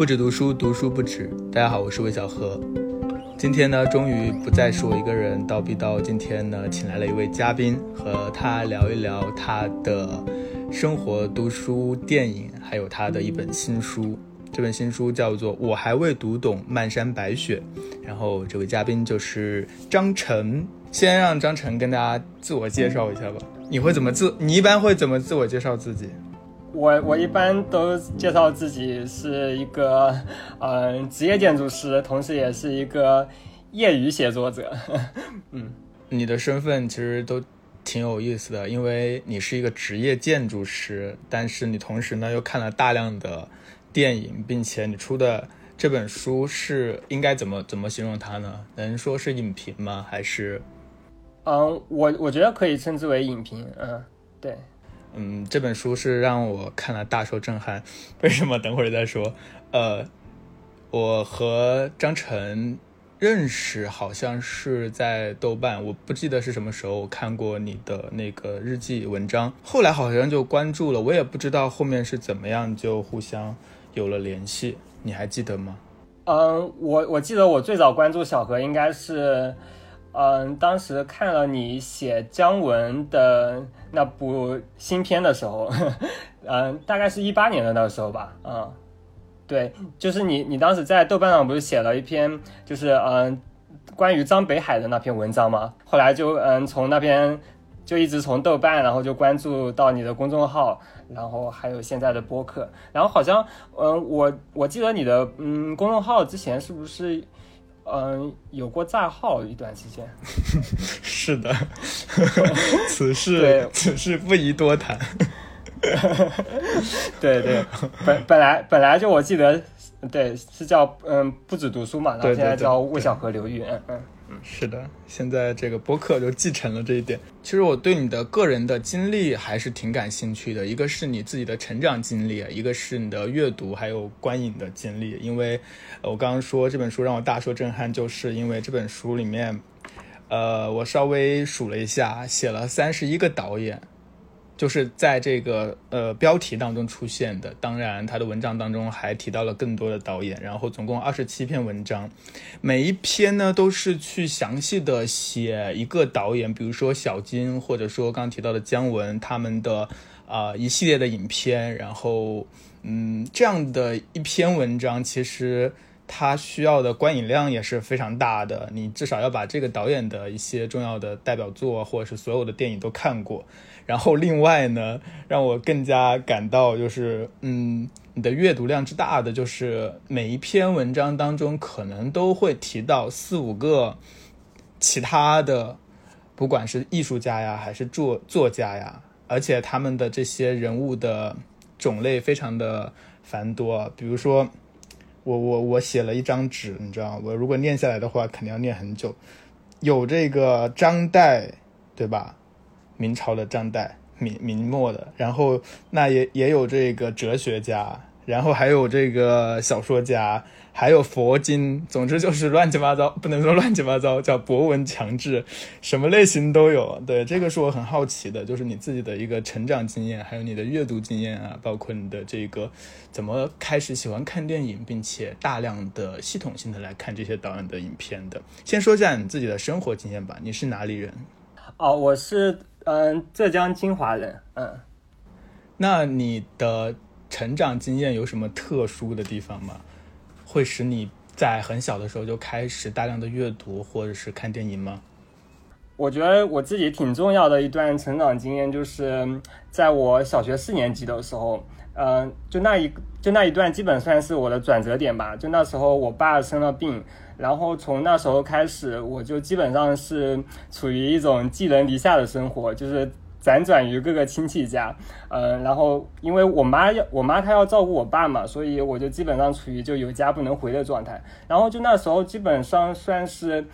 不止读书，读书不止。大家好，我是魏小何。今天呢，终于不再是我一个人叨逼叨。今天呢，请来了一位嘉宾，和他聊一聊他的生活、读书、电影，还有他的一本新书。这本新书叫做《我还未读懂漫山白雪》。然后这位嘉宾就是张晨。先让张晨跟大家自我介绍一下吧。你会怎么自？你一般会怎么自我介绍自己？我我一般都介绍自己是一个，嗯，职业建筑师，同时也是一个业余写作者。嗯，你的身份其实都挺有意思的，因为你是一个职业建筑师，但是你同时呢又看了大量的电影，并且你出的这本书是应该怎么怎么形容它呢？能说是影评吗？还是？嗯，我我觉得可以称之为影评。嗯，对。嗯，这本书是让我看了大受震撼。为什么？等会儿再说。呃，我和张晨认识好像是在豆瓣，我不记得是什么时候看过你的那个日记文章，后来好像就关注了，我也不知道后面是怎么样就互相有了联系。你还记得吗？嗯，我我记得我最早关注小何应该是。嗯，当时看了你写姜文的那部新片的时候，嗯，大概是一八年的那个时候吧，嗯，对，就是你，你当时在豆瓣上不是写了一篇，就是嗯，关于张北海的那篇文章吗？后来就嗯，从那边就一直从豆瓣，然后就关注到你的公众号，然后还有现在的播客，然后好像嗯，我我记得你的嗯公众号之前是不是？嗯，有过账号一段时间，是的，此事此事不宜多谈。对对，本本来本来就我记得，对是叫嗯不止读书嘛，然后现在叫魏小河流域，嗯嗯。是的，现在这个播客就继承了这一点。其实我对你的个人的经历还是挺感兴趣的，一个是你自己的成长经历，一个是你的阅读还有观影的经历。因为，我刚刚说这本书让我大受震撼，就是因为这本书里面，呃，我稍微数了一下，写了三十一个导演。就是在这个呃标题当中出现的，当然他的文章当中还提到了更多的导演，然后总共二十七篇文章，每一篇呢都是去详细的写一个导演，比如说小金，或者说刚刚提到的姜文他们的啊一系列的影片，然后嗯这样的一篇文章，其实它需要的观影量也是非常大的，你至少要把这个导演的一些重要的代表作或者是所有的电影都看过。然后另外呢，让我更加感到就是，嗯，你的阅读量之大的，就是每一篇文章当中可能都会提到四五个其他的，不管是艺术家呀，还是作作家呀，而且他们的这些人物的种类非常的繁多。比如说，我我我写了一张纸，你知道，我如果念下来的话，肯定要念很久。有这个张岱，对吧？明朝的张岱，明明末的，然后那也也有这个哲学家，然后还有这个小说家，还有佛经，总之就是乱七八糟，不能说乱七八糟，叫博闻强志，什么类型都有。对，这个是我很好奇的，就是你自己的一个成长经验，还有你的阅读经验啊，包括你的这个怎么开始喜欢看电影，并且大量的系统性的来看这些导演的影片的。先说一下你自己的生活经验吧，你是哪里人？哦，我是。嗯，浙江金华人。嗯，那你的成长经验有什么特殊的地方吗？会使你在很小的时候就开始大量的阅读或者是看电影吗？我觉得我自己挺重要的一段成长经验，就是在我小学四年级的时候，嗯，就那一就那一段基本算是我的转折点吧。就那时候我爸生了病。然后从那时候开始，我就基本上是处于一种寄人篱下的生活，就是辗转于各个亲戚家。嗯，然后因为我妈要我妈她要照顾我爸嘛，所以我就基本上处于就有家不能回的状态。然后就那时候基本上算是，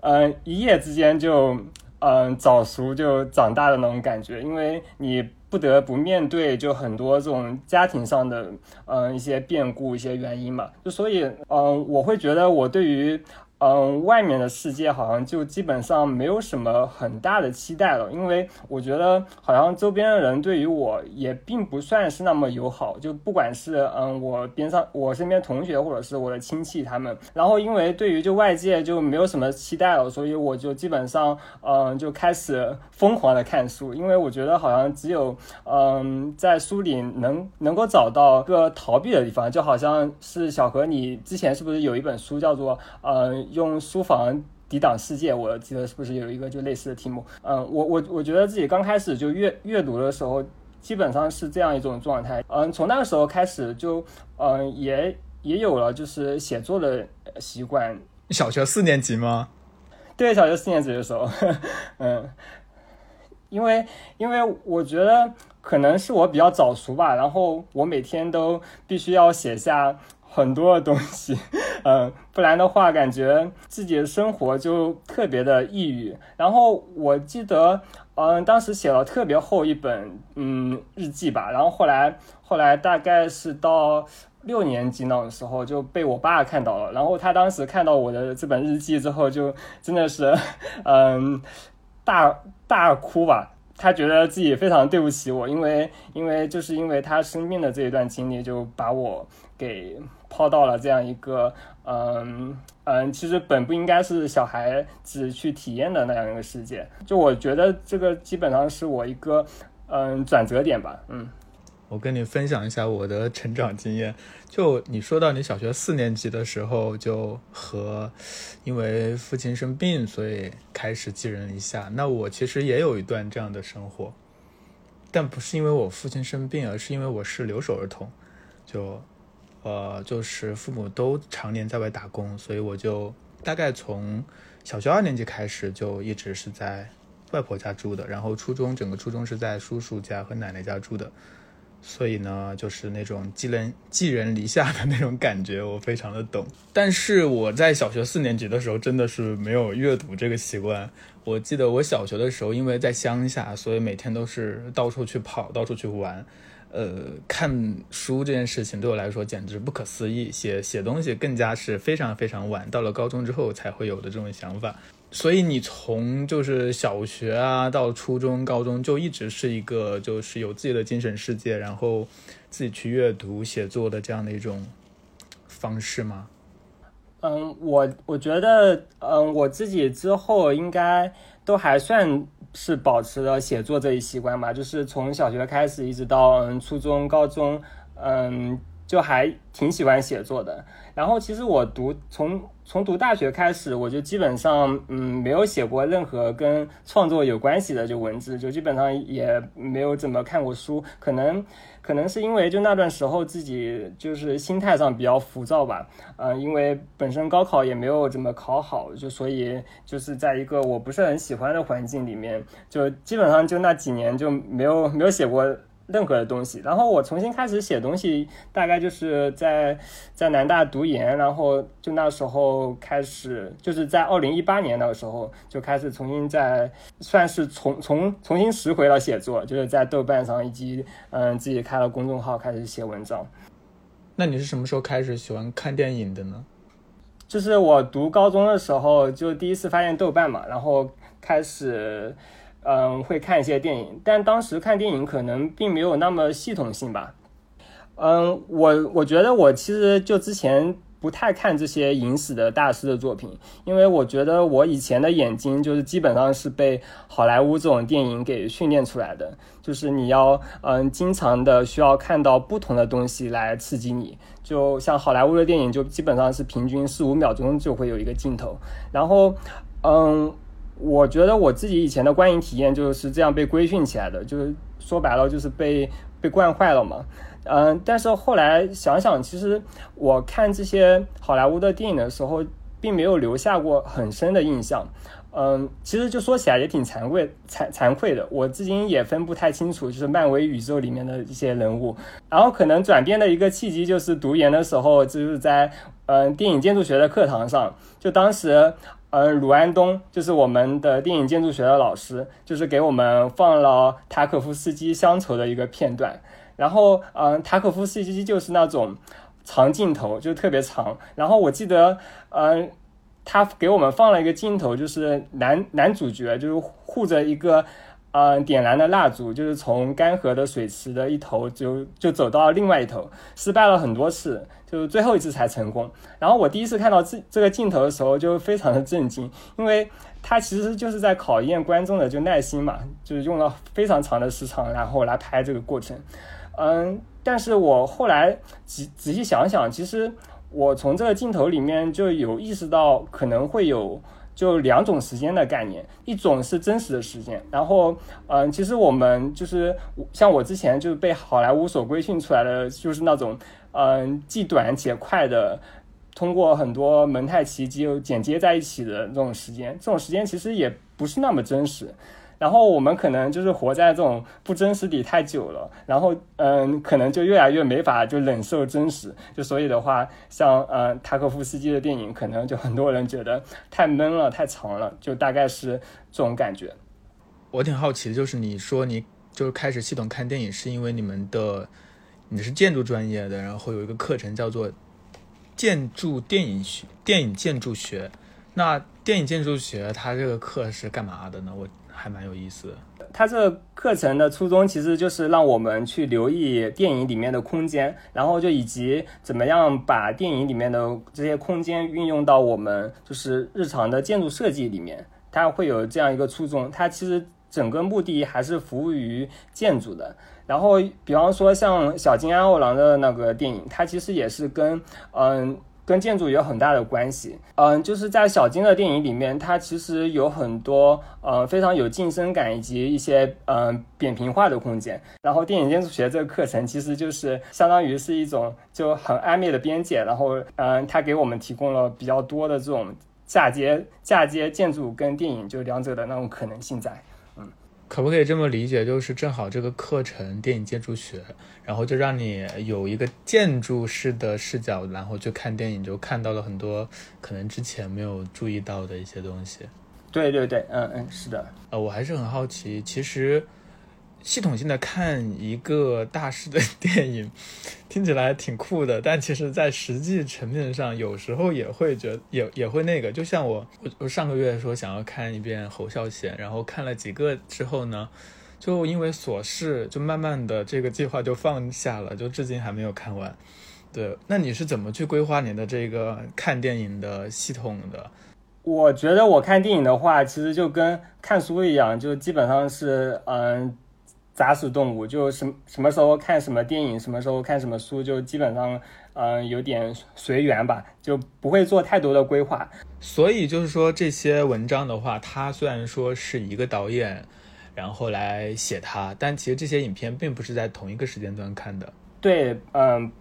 嗯，一夜之间就嗯早熟就长大的那种感觉，因为你。不得不面对就很多这种家庭上的嗯一些变故一些原因嘛，就所以嗯我会觉得我对于嗯，外面的世界好像就基本上没有什么很大的期待了，因为我觉得好像周边的人对于我也并不算是那么友好，就不管是嗯我边上我身边同学或者是我的亲戚他们，然后因为对于就外界就没有什么期待了，所以我就基本上嗯就开始疯狂的看书，因为我觉得好像只有嗯在书里能能够找到个逃避的地方，就好像是小何你之前是不是有一本书叫做嗯。用书房抵挡世界，我记得是不是有一个就类似的题目？嗯，我我我觉得自己刚开始就阅阅读的时候，基本上是这样一种状态。嗯，从那个时候开始就嗯也也有了就是写作的习惯。小学四年级吗？对，小学四年级的时候，嗯，因为因为我觉得可能是我比较早熟吧，然后我每天都必须要写下。很多的东西，嗯，不然的话，感觉自己的生活就特别的抑郁。然后我记得，嗯，当时写了特别厚一本，嗯，日记吧。然后后来，后来大概是到六年级那种时候，就被我爸看到了。然后他当时看到我的这本日记之后，就真的是，嗯，大大哭吧。他觉得自己非常对不起我，因为，因为就是因为他生病的这一段经历，就把我给。抛到了这样一个，嗯嗯，其实本不应该是小孩子去体验的那样一个世界。就我觉得这个基本上是我一个，嗯，转折点吧。嗯，我跟你分享一下我的成长经验。就你说到你小学四年级的时候，就和因为父亲生病，所以开始寄人篱下。那我其实也有一段这样的生活，但不是因为我父亲生病，而是因为我是留守儿童，就。呃，就是父母都常年在外打工，所以我就大概从小学二年级开始就一直是在外婆家住的，然后初中整个初中是在叔叔家和奶奶家住的，所以呢，就是那种寄人寄人篱下的那种感觉，我非常的懂。但是我在小学四年级的时候真的是没有阅读这个习惯。我记得我小学的时候，因为在乡下，所以每天都是到处去跑，到处去玩。呃，看书这件事情对我来说简直不可思议，写写东西更加是非常非常晚，到了高中之后才会有的这种想法。所以你从就是小学啊到初中、高中就一直是一个就是有自己的精神世界，然后自己去阅读、写作的这样的一种方式吗？嗯，我我觉得，嗯，我自己之后应该都还算。是保持了写作这一习惯吧，就是从小学开始一直到嗯初中、高中，嗯，就还挺喜欢写作的。然后其实我读从从读大学开始，我就基本上嗯没有写过任何跟创作有关系的就文字，就基本上也没有怎么看过书，可能。可能是因为就那段时候自己就是心态上比较浮躁吧，嗯，因为本身高考也没有怎么考好，就所以就是在一个我不是很喜欢的环境里面，就基本上就那几年就没有没有写过。任何的东西，然后我重新开始写东西，大概就是在在南大读研，然后就那时候开始，就是在二零一八年那个时候就开始重新在算是重重重新拾回了写作，就是在豆瓣上以及嗯自己开了公众号开始写文章。那你是什么时候开始喜欢看电影的呢？就是我读高中的时候就第一次发现豆瓣嘛，然后开始。嗯，会看一些电影，但当时看电影可能并没有那么系统性吧。嗯，我我觉得我其实就之前不太看这些影史的大师的作品，因为我觉得我以前的眼睛就是基本上是被好莱坞这种电影给训练出来的，就是你要嗯经常的需要看到不同的东西来刺激你，就像好莱坞的电影就基本上是平均四五秒钟就会有一个镜头，然后嗯。我觉得我自己以前的观影体验就是这样被规训起来的，就是说白了就是被被惯坏了嘛。嗯，但是后来想想，其实我看这些好莱坞的电影的时候，并没有留下过很深的印象。嗯，其实就说起来也挺惭愧惭惭愧的，我至今也分不太清楚，就是漫威宇宙里面的一些人物。然后可能转变的一个契机就是读研的时候，就是在嗯电影建筑学的课堂上，就当时。嗯，鲁安东就是我们的电影建筑学的老师，就是给我们放了塔可夫斯基乡愁的一个片段。然后，嗯，塔可夫斯基就是那种长镜头，就特别长。然后我记得，嗯，他给我们放了一个镜头，就是男男主角就是护着一个。嗯，点燃的蜡烛就是从干涸的水池的一头就就走到另外一头，失败了很多次，就是最后一次才成功。然后我第一次看到这这个镜头的时候，就非常的震惊，因为它其实就是在考验观众的就耐心嘛，就是用了非常长的时长，然后来拍这个过程。嗯，但是我后来仔仔细想想，其实我从这个镜头里面就有意识到可能会有。就两种时间的概念，一种是真实的时间，然后，嗯，其实我们就是像我之前就是被好莱坞所规训出来的，就是那种，嗯，既短且快的，通过很多蒙太奇就剪接在一起的这种时间，这种时间其实也不是那么真实。然后我们可能就是活在这种不真实里太久了，然后嗯，可能就越来越没法就忍受真实，就所以的话，像呃塔可夫斯基的电影，可能就很多人觉得太闷了、太长了，就大概是这种感觉。我挺好奇的，就是你说你就是开始系统看电影，是因为你们的你是建筑专业的，然后有一个课程叫做建筑电影学、电影建筑学。那电影建筑学它这个课是干嘛的呢？我。还蛮有意思的。它这个课程的初衷其实就是让我们去留意电影里面的空间，然后就以及怎么样把电影里面的这些空间运用到我们就是日常的建筑设计里面。它会有这样一个初衷，它其实整个目的还是服务于建筑的。然后，比方说像小金安二郎的那个电影，它其实也是跟嗯。跟建筑有很大的关系，嗯，就是在小金的电影里面，它其实有很多呃非常有近身感以及一些嗯扁平化的空间。然后电影建筑学这个课程其实就是相当于是一种就很暧昧的边界，然后嗯，它给我们提供了比较多的这种嫁接嫁接建筑跟电影就两者的那种可能性在。嗯可不可以这么理解，就是正好这个课程电影建筑学，然后就让你有一个建筑式的视角，然后去看电影，就看到了很多可能之前没有注意到的一些东西。对对对，嗯嗯，是的。呃，我还是很好奇，其实。系统性的看一个大师的 电影，听起来挺酷的，但其实，在实际层面上，有时候也会觉得也也会那个。就像我，我我上个月说想要看一遍侯孝贤，然后看了几个之后呢，就因为琐事，就慢慢的这个计划就放下了，就至今还没有看完。对，那你是怎么去规划你的这个看电影的系统的？我觉得我看电影的话，其实就跟看书一样，就基本上是嗯。杂食动物就什什么时候看什么电影，什么时候看什么书，就基本上嗯有点随缘吧，就不会做太多的规划。所以就是说这些文章的话，它虽然说是一个导演然后来写它，但其实这些影片并不是在同一个时间段看的。对，嗯，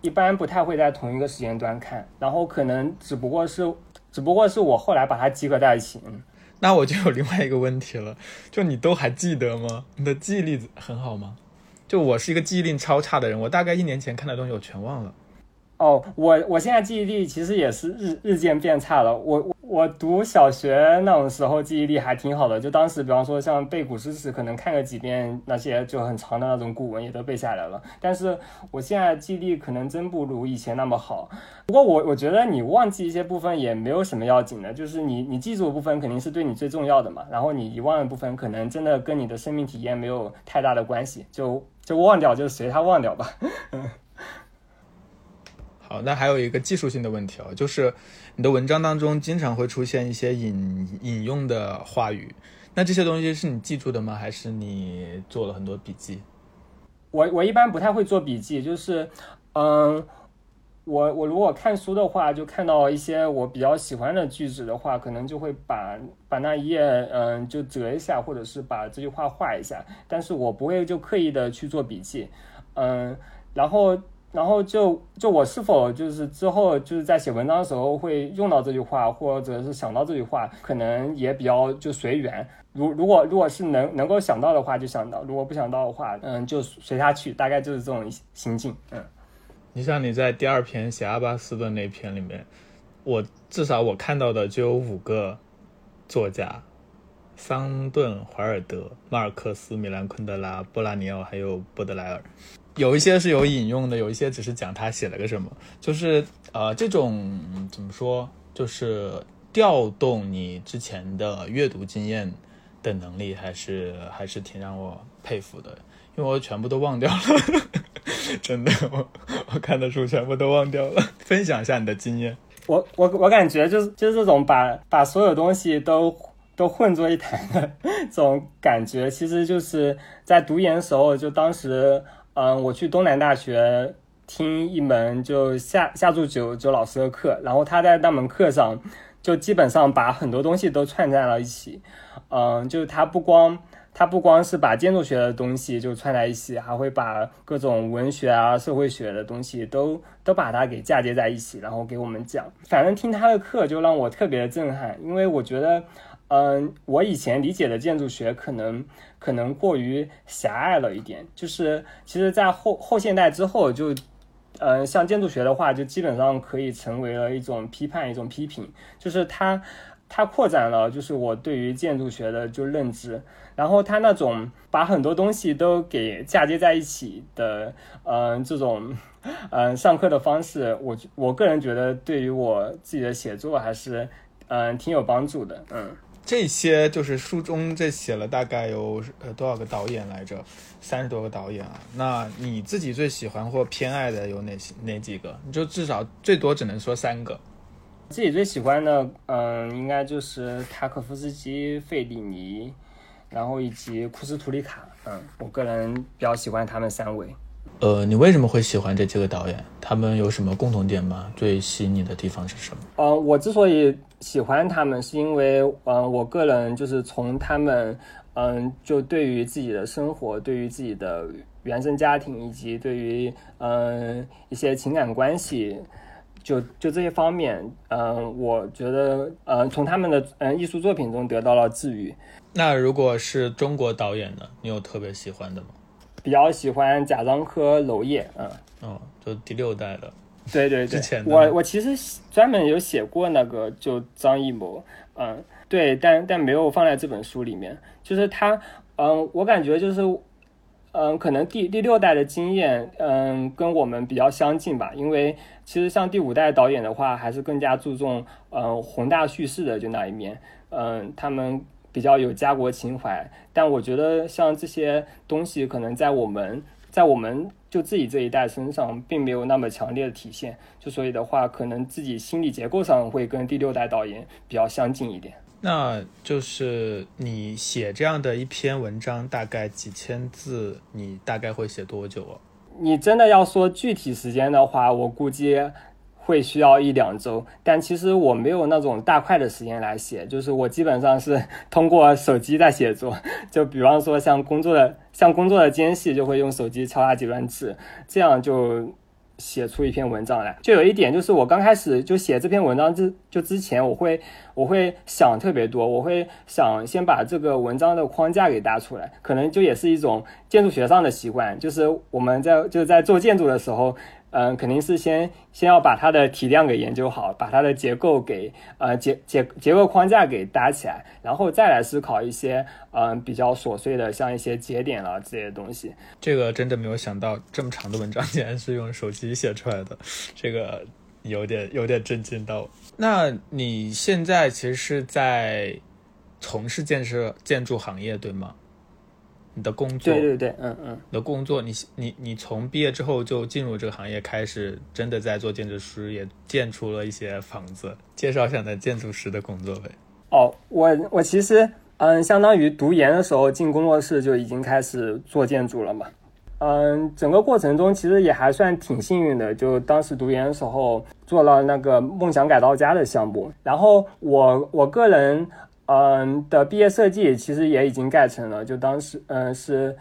一般不太会在同一个时间段看，然后可能只不过是只不过是我后来把它集合在一起。嗯。那我就有另外一个问题了，就你都还记得吗？你的记忆力很好吗？就我是一个记忆力超差的人，我大概一年前看的东西我全忘了。哦，我我现在记忆力其实也是日日渐变差了。我我读小学那种时候记忆力还挺好的，就当时比方说像背古诗词，可能看个几遍那些就很长的那种古文也都背下来了。但是我现在记忆力可能真不如以前那么好。不过我我觉得你忘记一些部分也没有什么要紧的，就是你你记住的部分肯定是对你最重要的嘛。然后你遗忘的部分可能真的跟你的生命体验没有太大的关系，就就忘掉，就随它忘掉吧。好，那还有一个技术性的问题哦，就是你的文章当中经常会出现一些引引用的话语，那这些东西是你记住的吗？还是你做了很多笔记？我我一般不太会做笔记，就是嗯，我我如果看书的话，就看到一些我比较喜欢的句子的话，可能就会把把那一页嗯就折一下，或者是把这句话画一下，但是我不会就刻意的去做笔记，嗯，然后。然后就就我是否就是之后就是在写文章的时候会用到这句话，或者是想到这句话，可能也比较就随缘。如如果如果是能能够想到的话就想到，如果不想到的话，嗯，就随他去。大概就是这种心境。嗯，你像你在第二篇写阿巴斯的那篇里面，我至少我看到的就有五个作家：桑顿、怀尔德、马尔克斯、米兰昆德拉、波拉尼奥，还有波德莱尔。有一些是有引用的，有一些只是讲他写了个什么，就是呃，这种怎么说，就是调动你之前的阅读经验的能力，还是还是挺让我佩服的。因为我全部都忘掉了，真的，我我看的书全部都忘掉了。分享一下你的经验。我我我感觉就是就是这种把把所有东西都都混作一谈的 这种感觉，其实就是在读研的时候，就当时嗯，我去东南大学听一门就夏夏祝九九老师的课，然后他在那门课上就基本上把很多东西都串在了一起，嗯，就是他不光。他不光是把建筑学的东西就串在一起，还会把各种文学啊、社会学的东西都都把它给嫁接在一起，然后给我们讲。反正听他的课就让我特别的震撼，因为我觉得，嗯，我以前理解的建筑学可能可能过于狭隘了一点。就是其实，在后后现代之后，就，嗯，像建筑学的话，就基本上可以成为了一种批判、一种批评，就是它它扩展了，就是我对于建筑学的就认知。然后他那种把很多东西都给嫁接在一起的，嗯，这种，嗯，上课的方式，我我个人觉得对于我自己的写作还是，嗯，挺有帮助的。嗯，这些就是书中这写了大概有呃多少个导演来着？三十多个导演啊。那你自己最喜欢或偏爱的有哪些哪几个？你就至少最多只能说三个。自己最喜欢的，嗯，应该就是塔可夫斯基、费里尼。然后以及库斯图里卡，嗯，我个人比较喜欢他们三位。呃，你为什么会喜欢这几个导演？他们有什么共同点吗？最吸引你的地方是什么？呃，我之所以喜欢他们，是因为，嗯，我个人就是从他们，嗯，就对于自己的生活，对于自己的原生家庭，以及对于，嗯，一些情感关系。就就这些方面，嗯，我觉得，嗯，从他们的嗯艺术作品中得到了治愈。那如果是中国导演呢？你有特别喜欢的吗？比较喜欢贾樟柯、娄烨，嗯，哦，就第六代的。对对对，我我其实专门有写过那个，就张艺谋，嗯，对，但但没有放在这本书里面。就是他，嗯，我感觉就是。嗯，可能第第六代的经验，嗯，跟我们比较相近吧。因为其实像第五代导演的话，还是更加注重嗯宏大叙事的就那一面，嗯，他们比较有家国情怀。但我觉得像这些东西，可能在我们在我们就自己这一代身上，并没有那么强烈的体现。就所以的话，可能自己心理结构上会跟第六代导演比较相近一点。那就是你写这样的一篇文章，大概几千字，你大概会写多久啊？你真的要说具体时间的话，我估计会需要一两周。但其实我没有那种大块的时间来写，就是我基本上是 通过手机在写作。就比方说像工作的像工作的间隙，就会用手机敲打几段字，这样就。写出一篇文章来，就有一点就是我刚开始就写这篇文章之就之前，我会我会想特别多，我会想先把这个文章的框架给搭出来，可能就也是一种建筑学上的习惯，就是我们在就是在做建筑的时候。嗯，肯定是先先要把它的体量给研究好，把它的结构给呃结结结构框架给搭起来，然后再来思考一些嗯比较琐碎的，像一些节点了这些东西。这个真的没有想到，这么长的文章竟然是用手机写出来的，这个有点有点震惊到。那你现在其实是在从事建设建筑行业，对吗？你的工作，对对对，嗯嗯，你的工作，你你你从毕业之后就进入这个行业，开始真的在做建筑师，也建出了一些房子。介绍一下你的建筑师的工作呗。哦，我我其实嗯，相当于读研的时候进工作室就已经开始做建筑了嘛。嗯，整个过程中其实也还算挺幸运的，就当时读研的时候做了那个梦想改造家的项目，然后我我个人。嗯的毕业设计其实也已经盖成了，就当时嗯是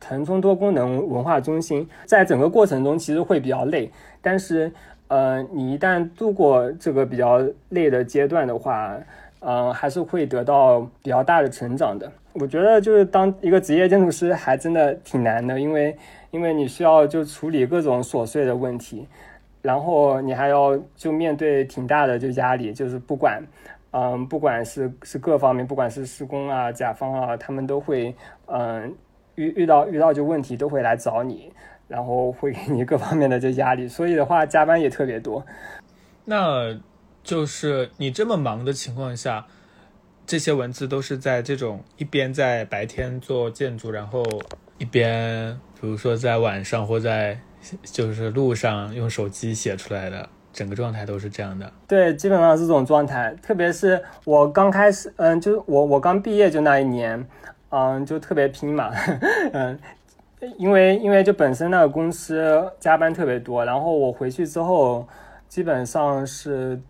腾冲多功能文化中心，在整个过程中其实会比较累，但是呃你一旦度过这个比较累的阶段的话，嗯还是会得到比较大的成长的。我觉得就是当一个职业建筑师还真的挺难的，因为因为你需要就处理各种琐碎的问题，然后你还要就面对挺大的就压力，就是不管。嗯，不管是是各方面，不管是施工啊、甲方啊，他们都会嗯遇遇到遇到就问题都会来找你，然后会给你各方面的这压力，所以的话加班也特别多。那就是你这么忙的情况下，这些文字都是在这种一边在白天做建筑，然后一边比如说在晚上或在就是路上用手机写出来的，整个状态都是这样的。对，基本上是这种状态。特别是我刚开始，嗯，就是我我刚毕业就那一年，嗯，就特别拼嘛，嗯。因为因为就本身那个公司加班特别多，然后我回去之后基本上是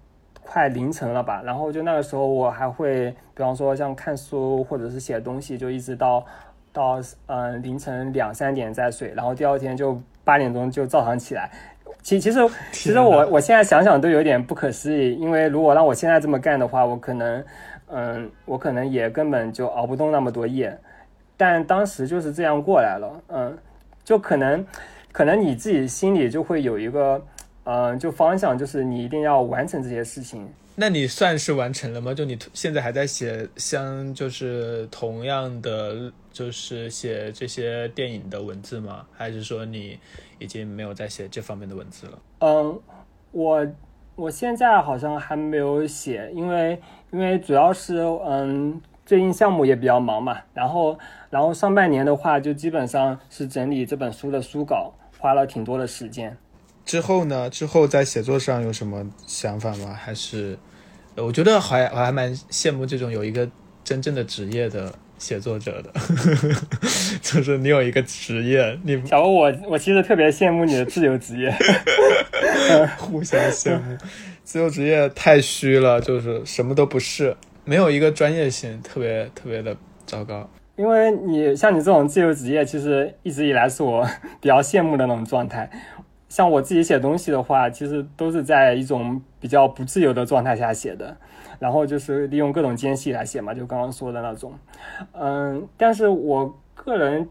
快凌晨了吧，然后就那个时候我还会，比方说像看书或者是写东西，就一直到到嗯凌晨两三点再睡，然后第二天就八点钟就照常起来。其其实其实我我现在想想都有点不可思议，因为如果让我现在这么干的话，我可能嗯我可能也根本就熬不动那么多夜。但当时就是这样过来了，嗯，就可能，可能你自己心里就会有一个，嗯，就方向，就是你一定要完成这些事情。那你算是完成了吗？就你现在还在写相，就是同样的，就是写这些电影的文字吗？还是说你已经没有在写这方面的文字了？嗯，我我现在好像还没有写，因为因为主要是嗯。最近项目也比较忙嘛，然后，然后上半年的话，就基本上是整理这本书的书稿，花了挺多的时间。之后呢？之后在写作上有什么想法吗？还是，我觉得还我还蛮羡慕这种有一个真正的职业的写作者的，就是你有一个职业。你小欧，我我其实特别羡慕你的自由职业，互相羡慕。自由职业太虚了，就是什么都不是。没有一个专业性，特别特别的糟糕。因为你像你这种自由职业，其实一直以来是我 比较羡慕的那种状态。像我自己写东西的话，其实都是在一种比较不自由的状态下写的，然后就是利用各种间隙来写嘛，就刚刚说的那种。嗯，但是我个人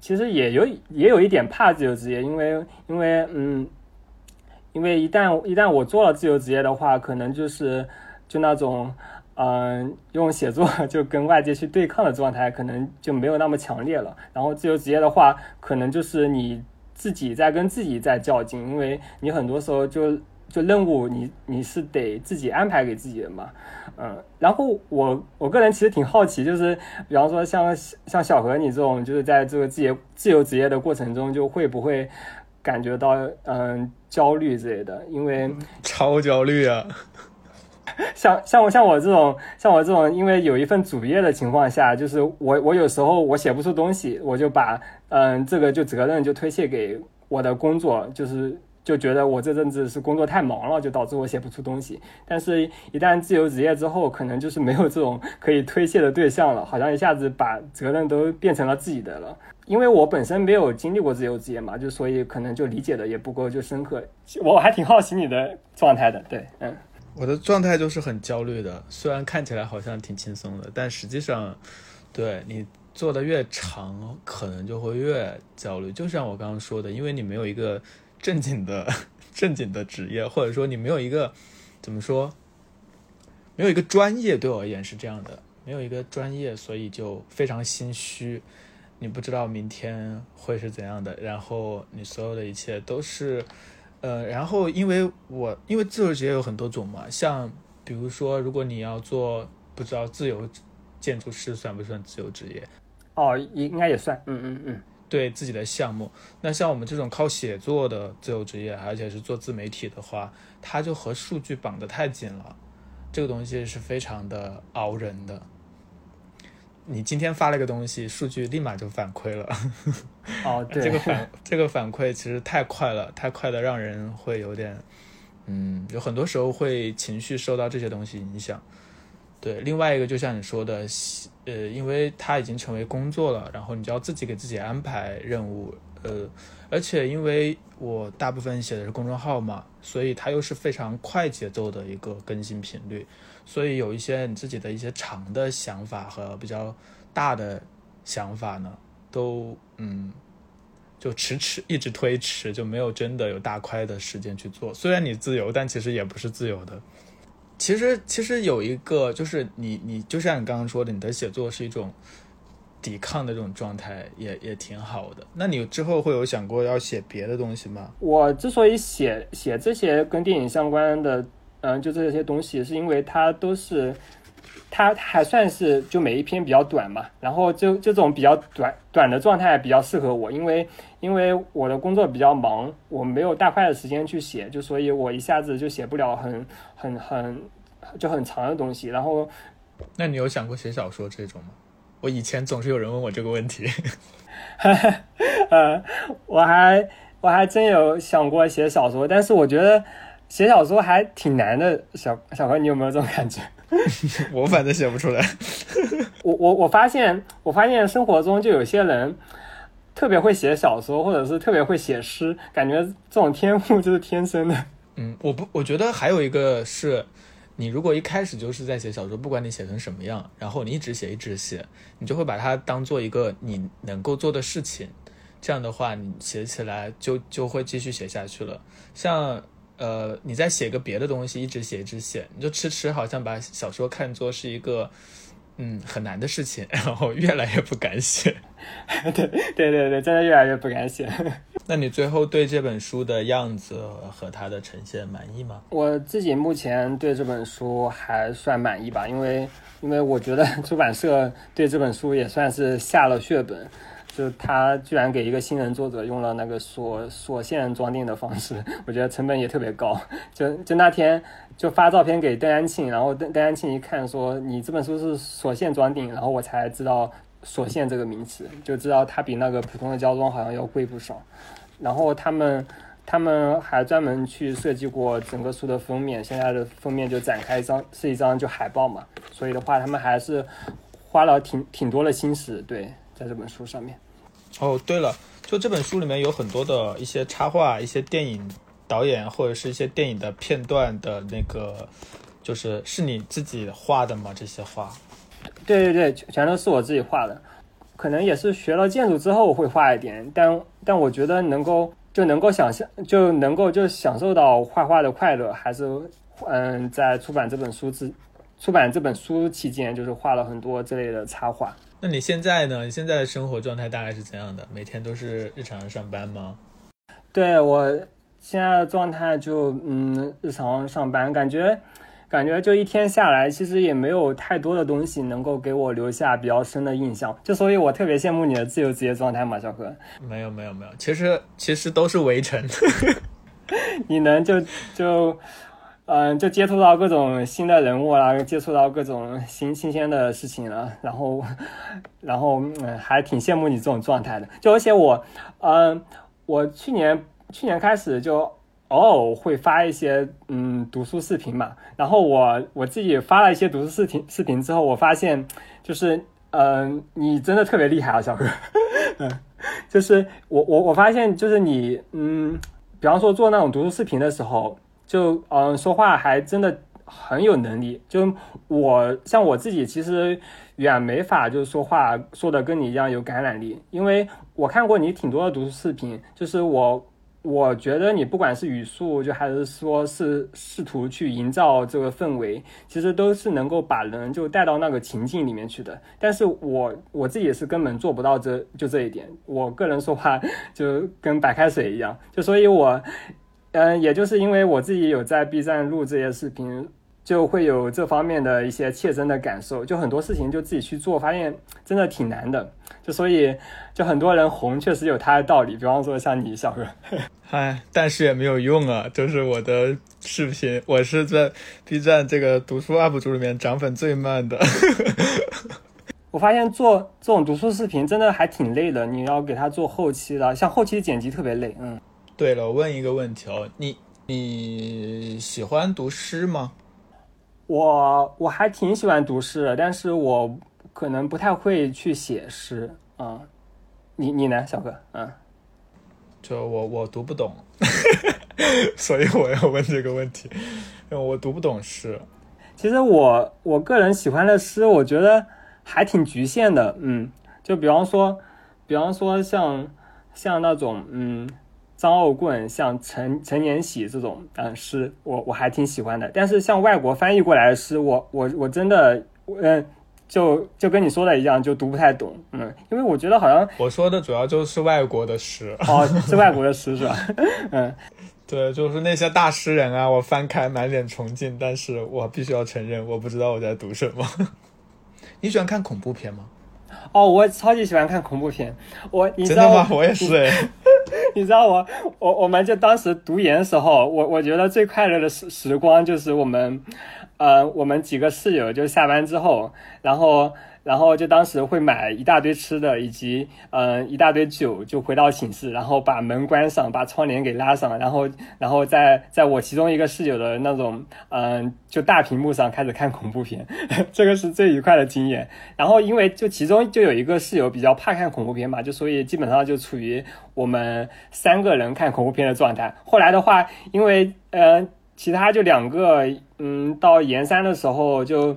其实也有也有一点怕自由职业，因为因为嗯，因为一旦一旦我做了自由职业的话，可能就是就那种。嗯，用写作就跟外界去对抗的状态，可能就没有那么强烈了。然后自由职业的话，可能就是你自己在跟自己在较劲，因为你很多时候就就任务你你是得自己安排给自己的嘛。嗯，然后我我个人其实挺好奇，就是比方说像像小何你这种，就是在这个自由自由职业的过程中，就会不会感觉到嗯焦虑之类的？因为超焦虑啊。像像我像我这种像我这种，因为有一份主业的情况下，就是我我有时候我写不出东西，我就把嗯这个就责任就推卸给我的工作，就是就觉得我这阵子是工作太忙了，就导致我写不出东西。但是，一旦自由职业之后，可能就是没有这种可以推卸的对象了，好像一下子把责任都变成了自己的了。因为我本身没有经历过自由职业嘛，就所以可能就理解的也不够就深刻。我还挺好奇你的状态的，对，嗯。我的状态就是很焦虑的，虽然看起来好像挺轻松的，但实际上，对你做的越长，可能就会越焦虑。就像我刚刚说的，因为你没有一个正经的、正经的职业，或者说你没有一个怎么说，没有一个专业，对我而言是这样的，没有一个专业，所以就非常心虚。你不知道明天会是怎样的，然后你所有的一切都是。呃，然后因为我因为自由职业有很多种嘛，像比如说，如果你要做不知道自由建筑师算不算自由职业？哦，应应该也算，嗯嗯嗯，对自己的项目。那像我们这种靠写作的自由职业，而且是做自媒体的话，它就和数据绑得太紧了，这个东西是非常的熬人的。你今天发了一个东西，数据立马就反馈了。哦，对，这个反这个反馈其实太快了，太快的让人会有点，嗯，有很多时候会情绪受到这些东西影响。对，另外一个就像你说的，呃，因为它已经成为工作了，然后你就要自己给自己安排任务，呃，而且因为我大部分写的是公众号嘛，所以它又是非常快节奏的一个更新频率。所以有一些你自己的一些长的想法和比较大的想法呢，都嗯，就迟迟一直推迟，就没有真的有大块的时间去做。虽然你自由，但其实也不是自由的。其实其实有一个就是你你就像你刚刚说的，你的写作是一种抵抗的这种状态，也也挺好的。那你之后会有想过要写别的东西吗？我之所以写写这些跟电影相关的。嗯，就这些东西，是因为它都是。它还算是就每一篇比较短嘛，然后就这种比较短短的状态比较适合我，因为因为我的工作比较忙，我没有大块的时间去写，就所以我一下子就写不了很很很就很长的东西。然后，那你有想过写小说这种吗？我以前总是有人问我这个问题。呃，我还我还真有想过写小说，但是我觉得写小说还挺难的。小小何，你有没有这种感觉？我反正写不出来。我我我发现，我发现生活中就有些人特别会写小说，或者是特别会写诗，感觉这种天赋就是天生的。嗯，我不，我觉得还有一个是，你如果一开始就是在写小说，不管你写成什么样，然后你一直写一直写，你就会把它当做一个你能够做的事情，这样的话，你写起来就就会继续写下去了。像。呃，你再写个别的东西，一直写一直写，你就迟迟好像把小说看作是一个嗯很难的事情，然后越来越不敢写。对对对对，真的越来越不敢写。那你最后对这本书的样子和它的呈现满意吗？我自己目前对这本书还算满意吧，因为因为我觉得出版社对这本书也算是下了血本。就他居然给一个新人作者用了那个锁锁线装订的方式，我觉得成本也特别高。就就那天就发照片给邓安庆，然后邓邓安庆一看说你这本书是锁线装订，然后我才知道锁线这个名词，就知道它比那个普通的胶装好像要贵不少。然后他们他们还专门去设计过整个书的封面，现在的封面就展开一张是一张就海报嘛，所以的话他们还是花了挺挺多的心思，对。在这本书上面，哦，对了，就这本书里面有很多的一些插画，一些电影导演或者是一些电影的片段的那个，就是是你自己画的吗？这些画？对对对，全都是我自己画的，可能也是学了建筑之后会画一点，但但我觉得能够就能够想象就能够就享受到画画的快乐，还是嗯，在出版这本书之出版这本书期间，就是画了很多这类的插画。那你现在呢？你现在的生活状态大概是怎样的？每天都是日常上班吗？对我现在的状态就嗯，日常上班，感觉感觉就一天下来，其实也没有太多的东西能够给我留下比较深的印象。就所以，我特别羡慕你的自由职业状态嘛，小何。没有没有没有，其实其实都是围城。你能就就。嗯，就接触到各种新的人物啦，接触到各种新新鲜的事情了，然后，然后嗯，还挺羡慕你这种状态的。就而且我，嗯，我去年去年开始就偶尔会发一些嗯读书视频嘛，然后我我自己发了一些读书视频视频之后，我发现就是嗯，你真的特别厉害啊，小哥，嗯，就是我我我发现就是你嗯，比方说做那种读书视频的时候。就嗯，说话还真的很有能力。就我像我自己，其实远没法就是说话说的跟你一样有感染力，因为我看过你挺多的读书视频，就是我我觉得你不管是语速，就还是说是试图去营造这个氛围，其实都是能够把人就带到那个情境里面去的。但是我我自己是根本做不到这就这一点，我个人说话 就跟白开水一样，就所以我。嗯，也就是因为我自己有在 B 站录这些视频，就会有这方面的一些切身的感受。就很多事情就自己去做，发现真的挺难的。就所以，就很多人红确实有他的道理。比方说像你小哥，嗨，但是也没有用啊。就是我的视频，我是在 B 站这个读书 UP 主里面涨粉最慢的。我发现做这种读书视频真的还挺累的，你要给他做后期的，像后期剪辑特别累，嗯。对了，我问一个问题哦，你你喜欢读诗吗？我我还挺喜欢读诗的，但是我可能不太会去写诗啊。你你呢，小哥？嗯，就我我读不懂，所以我要问这个问题，因为我读不懂诗。其实我我个人喜欢的诗，我觉得还挺局限的。嗯，就比方说，比方说像像那种嗯。张傲棍像陈陈年喜这种嗯诗，我我还挺喜欢的。但是像外国翻译过来的诗，我我我真的嗯，就就跟你说的一样，就读不太懂。嗯，因为我觉得好像我说的主要就是外国的诗哦，是外国的诗是吧？嗯，对，就是那些大诗人啊，我翻开满脸崇敬，但是我必须要承认，我不知道我在读什么。你喜欢看恐怖片吗？哦，我超级喜欢看恐怖片。我，你知真的道吗？我也是哎。你知道我我我们就当时读研的时候，我我觉得最快乐的时时光就是我们，呃，我们几个室友就下班之后，然后然后就当时会买一大堆吃的，以及嗯一大堆酒，就回到寝室，然后把门关上，把窗帘给拉上，然后然后在在我其中一个室友的那种嗯就大屏幕上开始看恐怖片，这个是最愉快的经验。然后因为就其中就有一个室友比较怕看恐怖片嘛，就所以基本上就处于我们三个人看恐怖片的状态。后来的话，因为嗯其他就两个嗯到研三的时候就。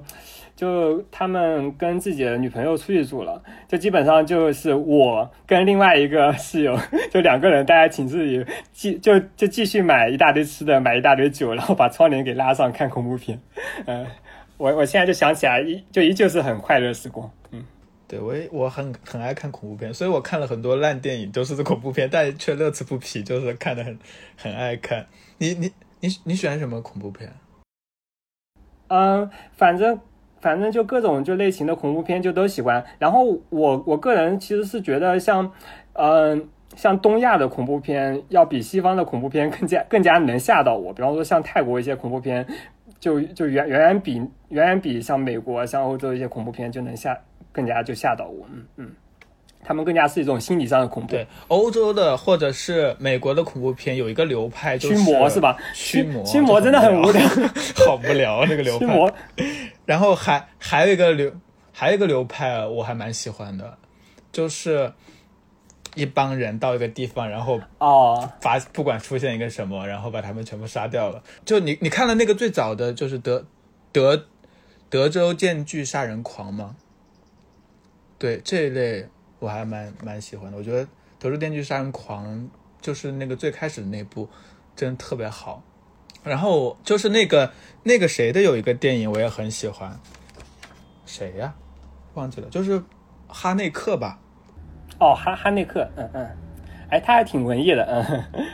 就他们跟自己的女朋友出去住了，就基本上就是我跟另外一个室友，就两个人大家请自己，继就就继续买一大堆吃的，买一大堆酒，然后把窗帘给拉上看恐怖片。嗯，我我现在就想起来，依就依旧是很快乐时光。嗯，对我也我很很爱看恐怖片，所以我看了很多烂电影，都是恐怖片，但却乐此不疲，就是看的很很爱看。你你你你喜欢什么恐怖片？嗯，反正。反正就各种就类型的恐怖片就都喜欢，然后我我个人其实是觉得像，嗯，像东亚的恐怖片要比西方的恐怖片更加 更加能吓到我。比方说像泰国一些恐怖片，就就远远远比远远比像美国像欧洲一些恐怖片就能吓更加就吓到我。嗯嗯，他们更加是一种心理上的恐怖。对，欧洲的或者是美国的恐怖片有一个流派，驱魔是吧？驱魔，驱魔真的很无聊，好无聊这个流派。驱魔。然后还还有一个流，还有一个流派，我还蛮喜欢的，就是一帮人到一个地方，然后哦，发不管出现一个什么，然后把他们全部杀掉了。就你你看了那个最早的就是德德德州电锯杀人狂吗？对这一类我还蛮蛮喜欢的。我觉得德州电锯杀人狂就是那个最开始的那部，真的特别好。然后就是那个那个谁的有一个电影我也很喜欢，谁呀？忘记了，就是哈内克吧？哦，哈哈内克，嗯嗯，哎，他还挺文艺的，嗯。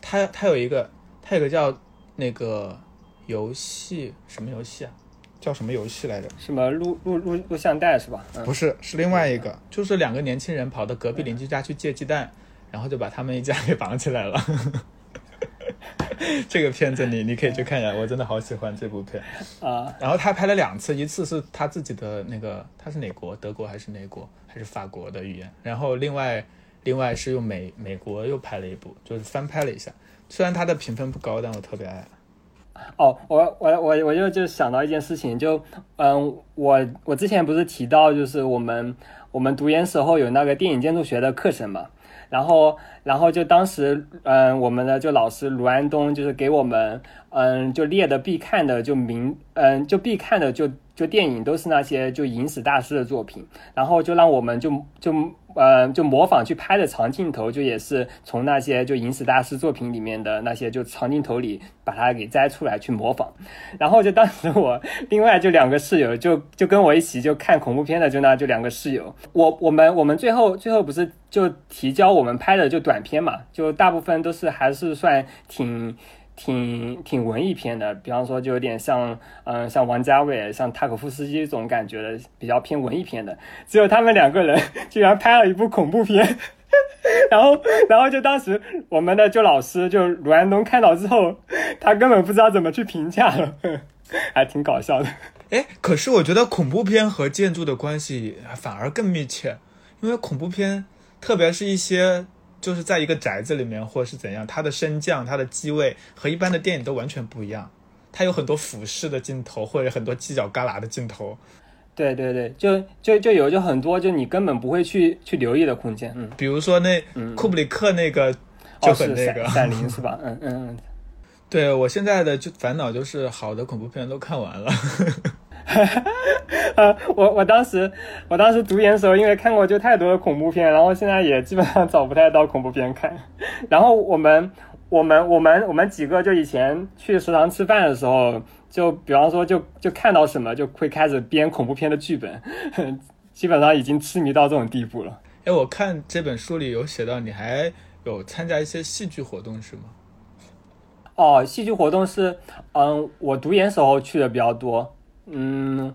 他他有一个他有个叫那个游戏什么游戏啊？叫什么游戏来着？什么录录录录像带是吧？不是，是另外一个，就是两个年轻人跑到隔壁邻居家去借鸡蛋，然后就把他们一家给绑起来了。这个片子你你可以去看一下，我真的好喜欢这部片啊。然后他拍了两次，一次是他自己的那个，他是哪国？德国还是哪国？还是法国的语言？然后另外另外是用美美国又拍了一部，就是翻拍了一下。虽然他的评分不高，但我特别爱。哦，我我我我就就想到一件事情，就嗯，我我之前不是提到，就是我们我们读研时候有那个电影建筑学的课程嘛。然后，然后就当时，嗯，我们的就老师卢安东就是给我们，嗯，就列的必看的就名，嗯，就必看的就就电影都是那些就影史大师的作品，然后就让我们就就。呃，就模仿去拍的长镜头，就也是从那些就影史大师作品里面的那些就长镜头里把它给摘出来去模仿。然后就当时我另外就两个室友就就跟我一起就看恐怖片的，就那就两个室友。我我们我们最后最后不是就提交我们拍的就短片嘛，就大部分都是还是算挺。挺挺文艺片的，比方说就有点像，嗯，像王家卫、像塔可夫斯基这种感觉的，比较偏文艺片的。只有他们两个人居然拍了一部恐怖片，然后，然后就当时我们的就老师就卢安东看到之后，他根本不知道怎么去评价了，还挺搞笑的。哎，可是我觉得恐怖片和建筑的关系反而更密切，因为恐怖片，特别是一些。就是在一个宅子里面，或者是怎样，它的升降、它的机位和一般的电影都完全不一样。它有很多俯视的镜头，或者很多犄角旮旯的镜头。对对对，就就就有就很多，就你根本不会去去留意的空间。嗯，比如说那库布里克那个就很那个闪灵 是吧？嗯嗯嗯。对我现在的就烦恼就是好的恐怖片都看完了。呃，我我当时我当时读研的时候，因为看过就太多的恐怖片，然后现在也基本上找不太到恐怖片看。然后我们我们我们我们几个就以前去食堂吃饭的时候，就比方说就就看到什么就会开始编恐怖片的剧本，基本上已经痴迷到这种地步了。哎，我看这本书里有写到你还有参加一些戏剧活动是吗？哦，戏剧活动是，嗯，我读研时候去的比较多，嗯，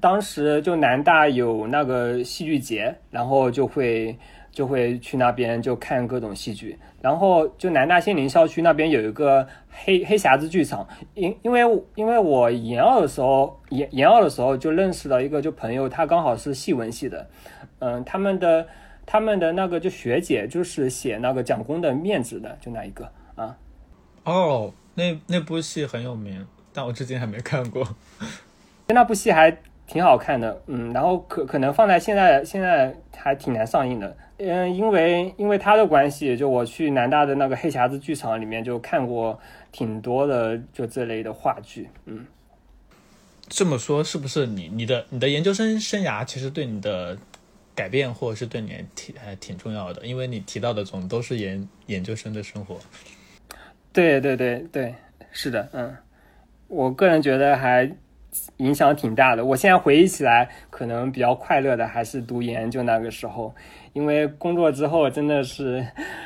当时就南大有那个戏剧节，然后就会就会去那边就看各种戏剧，然后就南大仙林校区那边有一个黑黑匣子剧场，因因为因为我研二的时候研研二的时候就认识了一个就朋友，他刚好是戏文系的，嗯，他们的他们的那个就学姐就是写那个蒋公的面子的，就那一个啊。哦，那那部戏很有名，但我至今还没看过。那部戏还挺好看的，嗯，然后可可能放在现在现在还挺难上映的，嗯，因为因为他的关系，就我去南大的那个黑匣子剧场里面就看过挺多的就这类的话剧，嗯。这么说是不是你你的你的研究生生涯其实对你的改变或者是对你挺还挺重要的？因为你提到的总都是研研究生的生活。对对对对，是的，嗯，我个人觉得还影响挺大的。我现在回忆起来，可能比较快乐的还是读研就那个时候，因为工作之后真的是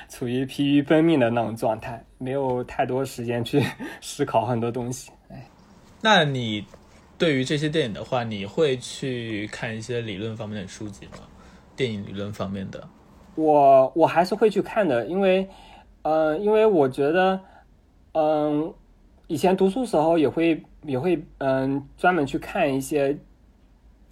处于疲于奔命的那种状态，没有太多时间去 思考很多东西。哎，那你对于这些电影的话，你会去看一些理论方面的书籍吗？电影理论方面的？我我还是会去看的，因为，呃，因为我觉得。嗯，以前读书时候也会也会嗯专门去看一些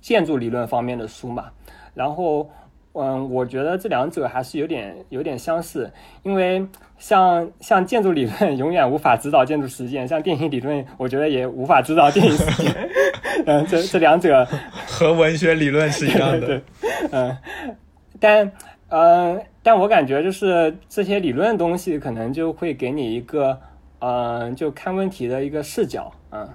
建筑理论方面的书嘛，然后嗯，我觉得这两者还是有点有点相似，因为像像建筑理论 永远无法指导建筑实践，像电影理论我觉得也无法指导电影实践，嗯，这这两者 和文学理论是一样的，嗯，但嗯，但我感觉就是这些理论东西可能就会给你一个。嗯，就看问题的一个视角，嗯，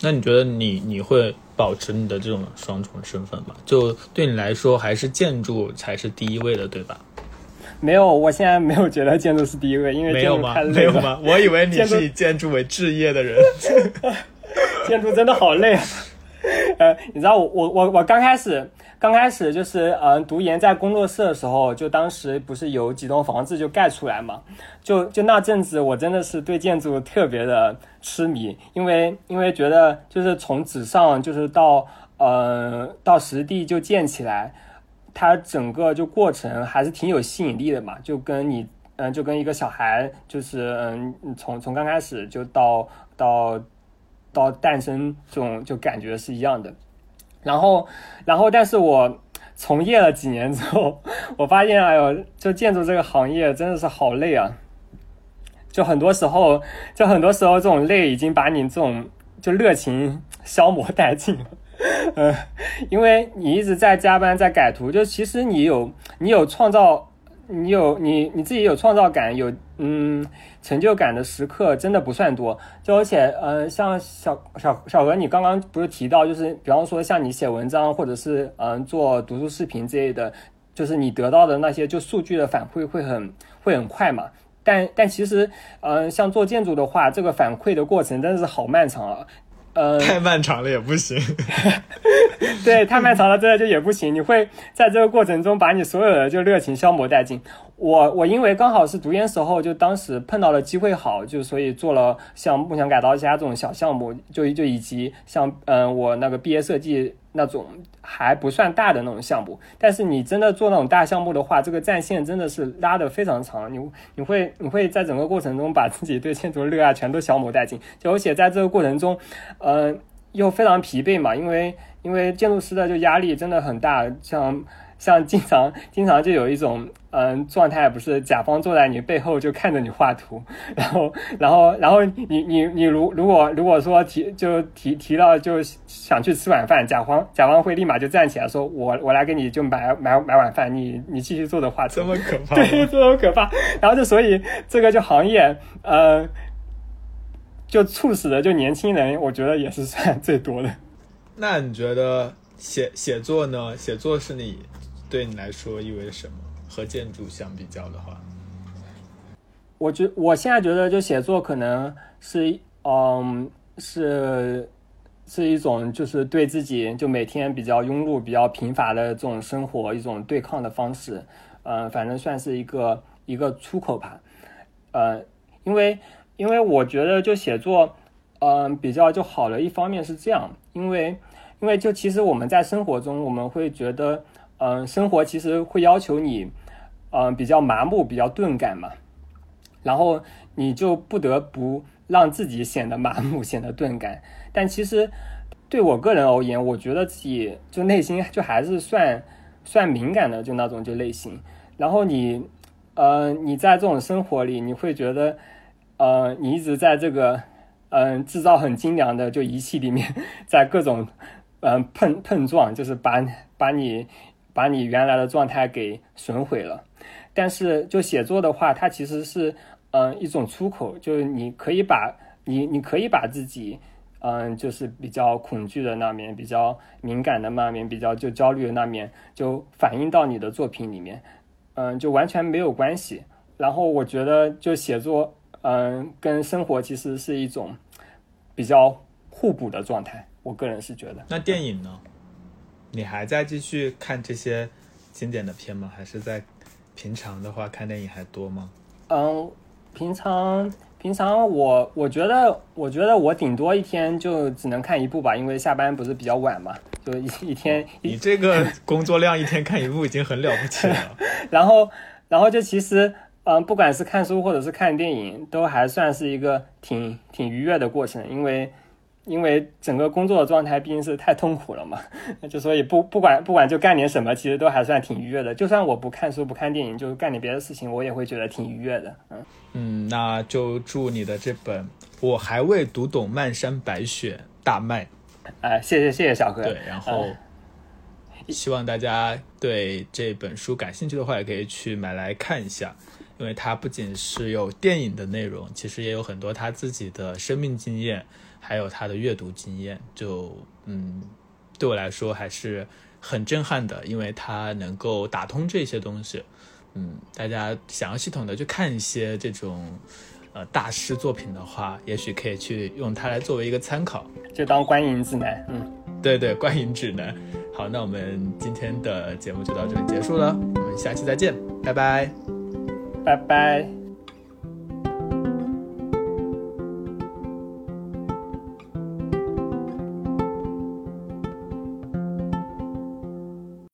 那你觉得你你会保持你的这种双重身份吗？就对你来说，还是建筑才是第一位的，对吧？没有，我现在没有觉得建筑是第一位，因为没有吗？没有吗？我以为你是以建筑为置业的人，建筑真的好累。呃，你知道我我我我刚开始。刚开始就是嗯，读研在工作室的时候，就当时不是有几栋房子就盖出来嘛，就就那阵子我真的是对建筑特别的痴迷，因为因为觉得就是从纸上就是到呃到实地就建起来，它整个就过程还是挺有吸引力的嘛，就跟你嗯就跟一个小孩就是嗯从从刚开始就到到到诞生这种就感觉是一样的。然后，然后，但是我从业了几年之后，我发现，哎呦，就建筑这个行业真的是好累啊！就很多时候，就很多时候，这种累已经把你这种就热情消磨殆尽了。嗯，因为你一直在加班，在改图，就其实你有，你有创造。你有你你自己有创造感，有嗯成就感的时刻真的不算多。就而且呃，像小小小何，你刚刚不是提到，就是比方说像你写文章或者是嗯做读书视频之类的，就是你得到的那些就数据的反馈会很会很快嘛。但但其实嗯，像做建筑的话，这个反馈的过程真的是好漫长啊。呃，太漫长了也不行。对，太漫长了，真的就也不行。你会在这个过程中把你所有的就热情消磨殆尽。我我因为刚好是读研时候，就当时碰到了机会好，就所以做了像梦想改造家这种小项目，就就以及像嗯我那个毕业设计。那种还不算大的那种项目，但是你真的做那种大项目的话，这个战线真的是拉得非常长。你你会你会在整个过程中把自己对建筑的热爱全都消磨殆尽，而且在这个过程中，嗯，又非常疲惫嘛，因为因为建筑师的就压力真的很大，像。像经常经常就有一种嗯状态，不是甲方坐在你背后就看着你画图，然后然后然后你你你如如果如果说提就提提到就想去吃晚饭，甲方甲方会立马就站起来说，我我来给你就买买买晚饭，你你继续坐着画图，这么可怕，对，这么可怕。然后就所以这个就行业呃就促使的就年轻人，我觉得也是算最多的。那你觉得写写作呢？写作是你。对你来说意味着什么？和建筑相比较的话，我觉我现在觉得，就写作可能是，嗯，是是一种就是对自己就每天比较庸碌、比较贫乏的这种生活一种对抗的方式，嗯，反正算是一个一个出口吧，呃，因为因为我觉得就写作，嗯，比较就好的一方面是这样，因为因为就其实我们在生活中，我们会觉得，嗯，生活其实会要求你，嗯，比较麻木，比较钝感嘛，然后你就不得不让自己显得麻木，显得钝感。但其实对我个人而言，我觉得自己就内心就还是算算敏感的，就那种就类型。然后你，呃，你在这种生活里，你会觉得。呃，你一直在这个，嗯，制造很精良的就仪器里面，在各种，嗯，碰碰撞，就是把把你把你原来的状态给损毁了。但是就写作的话，它其实是，嗯，一种出口，就是你可以把你你可以把自己，嗯，就是比较恐惧的那面，比较敏感的那面，比较就焦虑的那面，就反映到你的作品里面，嗯，就完全没有关系。然后我觉得就写作。嗯，跟生活其实是一种比较互补的状态，我个人是觉得。那电影呢？你还在继续看这些经典的片吗？还是在平常的话看电影还多吗？嗯，平常平常我我觉得我觉得我顶多一天就只能看一部吧，因为下班不是比较晚嘛，就一一天。你这个工作量一天看一部已经很了不起了。然后然后就其实。嗯，不管是看书或者是看电影，都还算是一个挺挺愉悦的过程，因为因为整个工作的状态毕竟是太痛苦了嘛，就所以不不管不管就干点什么，其实都还算挺愉悦的。就算我不看书不看电影，就干点别的事情，我也会觉得挺愉悦的。嗯嗯，那就祝你的这本《我还未读懂漫山白雪》大卖。哎，谢谢谢谢小哥。对，然后希望大家对这本书感兴趣的话，也可以去买来看一下。因为它不仅是有电影的内容，其实也有很多他自己的生命经验，还有他的阅读经验。就嗯，对我来说还是很震撼的，因为他能够打通这些东西。嗯，大家想要系统的去看一些这种呃大师作品的话，也许可以去用它来作为一个参考，就当观影指南。嗯，对对，观影指南。好，那我们今天的节目就到这里结束了，我们下期再见，拜拜。拜拜。